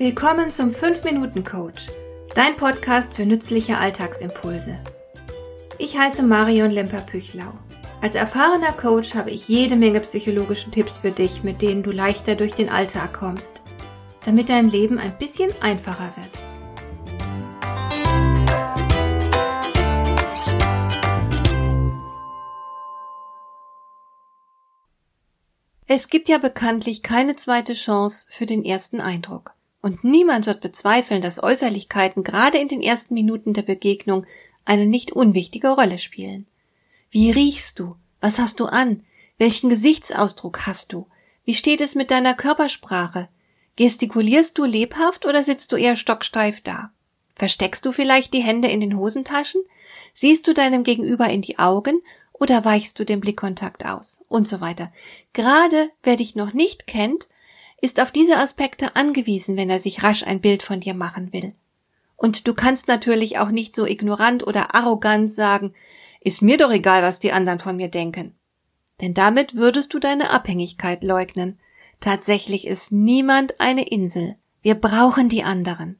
Willkommen zum 5-Minuten-Coach, dein Podcast für nützliche Alltagsimpulse. Ich heiße Marion Lemper-Püchlau. Als erfahrener Coach habe ich jede Menge psychologische Tipps für dich, mit denen du leichter durch den Alltag kommst, damit dein Leben ein bisschen einfacher wird. Es gibt ja bekanntlich keine zweite Chance für den ersten Eindruck. Und niemand wird bezweifeln, dass Äußerlichkeiten gerade in den ersten Minuten der Begegnung eine nicht unwichtige Rolle spielen. Wie riechst du? Was hast du an? Welchen Gesichtsausdruck hast du? Wie steht es mit deiner Körpersprache? Gestikulierst du lebhaft oder sitzt du eher stocksteif da? Versteckst du vielleicht die Hände in den Hosentaschen? Siehst du deinem Gegenüber in die Augen oder weichst du den Blickkontakt aus? Und so weiter. Gerade wer dich noch nicht kennt, ist auf diese Aspekte angewiesen, wenn er sich rasch ein Bild von dir machen will. Und du kannst natürlich auch nicht so ignorant oder arrogant sagen, ist mir doch egal, was die anderen von mir denken. Denn damit würdest du deine Abhängigkeit leugnen. Tatsächlich ist niemand eine Insel. Wir brauchen die anderen.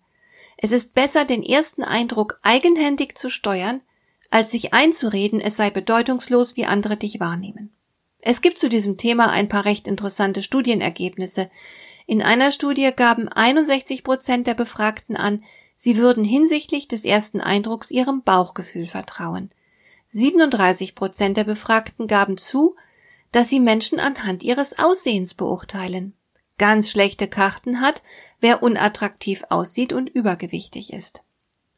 Es ist besser, den ersten Eindruck eigenhändig zu steuern, als sich einzureden, es sei bedeutungslos, wie andere dich wahrnehmen. Es gibt zu diesem Thema ein paar recht interessante Studienergebnisse. In einer Studie gaben 61 Prozent der Befragten an, sie würden hinsichtlich des ersten Eindrucks ihrem Bauchgefühl vertrauen. 37 Prozent der Befragten gaben zu, dass sie Menschen anhand ihres Aussehens beurteilen. Ganz schlechte Karten hat, wer unattraktiv aussieht und übergewichtig ist.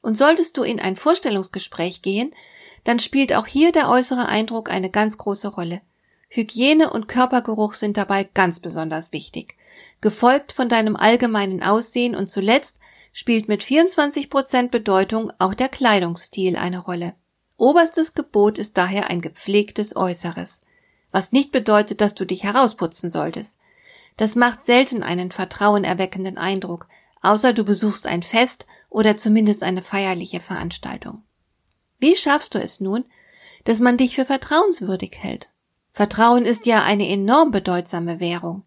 Und solltest du in ein Vorstellungsgespräch gehen, dann spielt auch hier der äußere Eindruck eine ganz große Rolle. Hygiene und Körpergeruch sind dabei ganz besonders wichtig. Gefolgt von deinem allgemeinen Aussehen und zuletzt spielt mit 24 Prozent Bedeutung auch der Kleidungsstil eine Rolle. Oberstes Gebot ist daher ein gepflegtes Äußeres. Was nicht bedeutet, dass du dich herausputzen solltest. Das macht selten einen vertrauenerweckenden Eindruck, außer du besuchst ein Fest oder zumindest eine feierliche Veranstaltung. Wie schaffst du es nun, dass man dich für vertrauenswürdig hält? Vertrauen ist ja eine enorm bedeutsame Währung.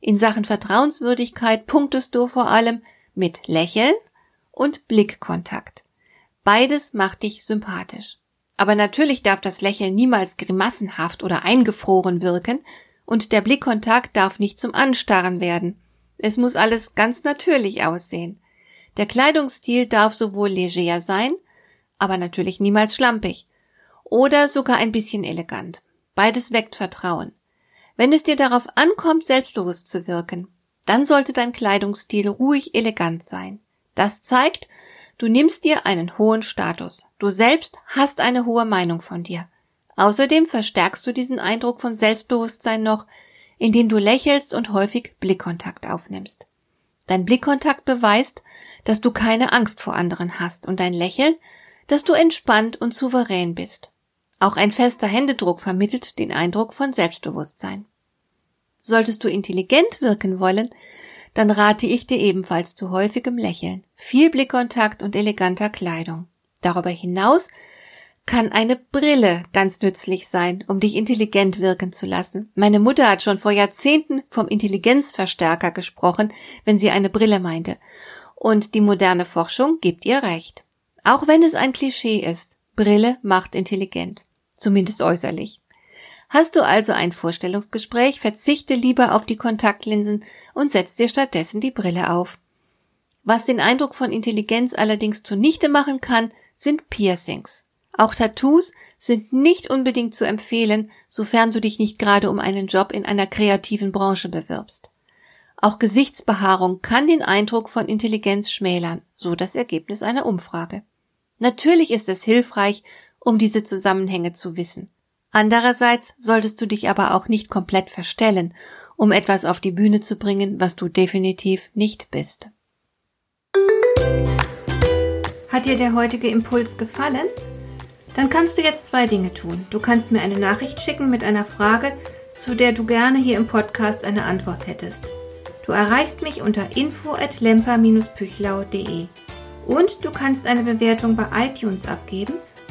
In Sachen Vertrauenswürdigkeit punktest du vor allem mit Lächeln und Blickkontakt. Beides macht dich sympathisch. Aber natürlich darf das Lächeln niemals grimassenhaft oder eingefroren wirken und der Blickkontakt darf nicht zum Anstarren werden. Es muss alles ganz natürlich aussehen. Der Kleidungsstil darf sowohl leger sein, aber natürlich niemals schlampig oder sogar ein bisschen elegant. Beides weckt Vertrauen. Wenn es dir darauf ankommt, selbstbewusst zu wirken, dann sollte dein Kleidungsstil ruhig elegant sein. Das zeigt, du nimmst dir einen hohen Status. Du selbst hast eine hohe Meinung von dir. Außerdem verstärkst du diesen Eindruck von Selbstbewusstsein noch, indem du lächelst und häufig Blickkontakt aufnimmst. Dein Blickkontakt beweist, dass du keine Angst vor anderen hast und dein Lächeln, dass du entspannt und souverän bist. Auch ein fester Händedruck vermittelt den Eindruck von Selbstbewusstsein. Solltest du intelligent wirken wollen, dann rate ich dir ebenfalls zu häufigem Lächeln, viel Blickkontakt und eleganter Kleidung. Darüber hinaus kann eine Brille ganz nützlich sein, um dich intelligent wirken zu lassen. Meine Mutter hat schon vor Jahrzehnten vom Intelligenzverstärker gesprochen, wenn sie eine Brille meinte. Und die moderne Forschung gibt ihr recht. Auch wenn es ein Klischee ist, Brille macht intelligent zumindest äußerlich. Hast du also ein Vorstellungsgespräch, verzichte lieber auf die Kontaktlinsen und setz dir stattdessen die Brille auf. Was den Eindruck von Intelligenz allerdings zunichte machen kann, sind Piercings. Auch Tattoos sind nicht unbedingt zu empfehlen, sofern du dich nicht gerade um einen Job in einer kreativen Branche bewirbst. Auch Gesichtsbehaarung kann den Eindruck von Intelligenz schmälern, so das Ergebnis einer Umfrage. Natürlich ist es hilfreich, um diese Zusammenhänge zu wissen. Andererseits solltest du dich aber auch nicht komplett verstellen, um etwas auf die Bühne zu bringen, was du definitiv nicht bist. Hat dir der heutige Impuls gefallen? Dann kannst du jetzt zwei Dinge tun. Du kannst mir eine Nachricht schicken mit einer Frage, zu der du gerne hier im Podcast eine Antwort hättest. Du erreichst mich unter info at lemper-püchlau.de und du kannst eine Bewertung bei iTunes abgeben –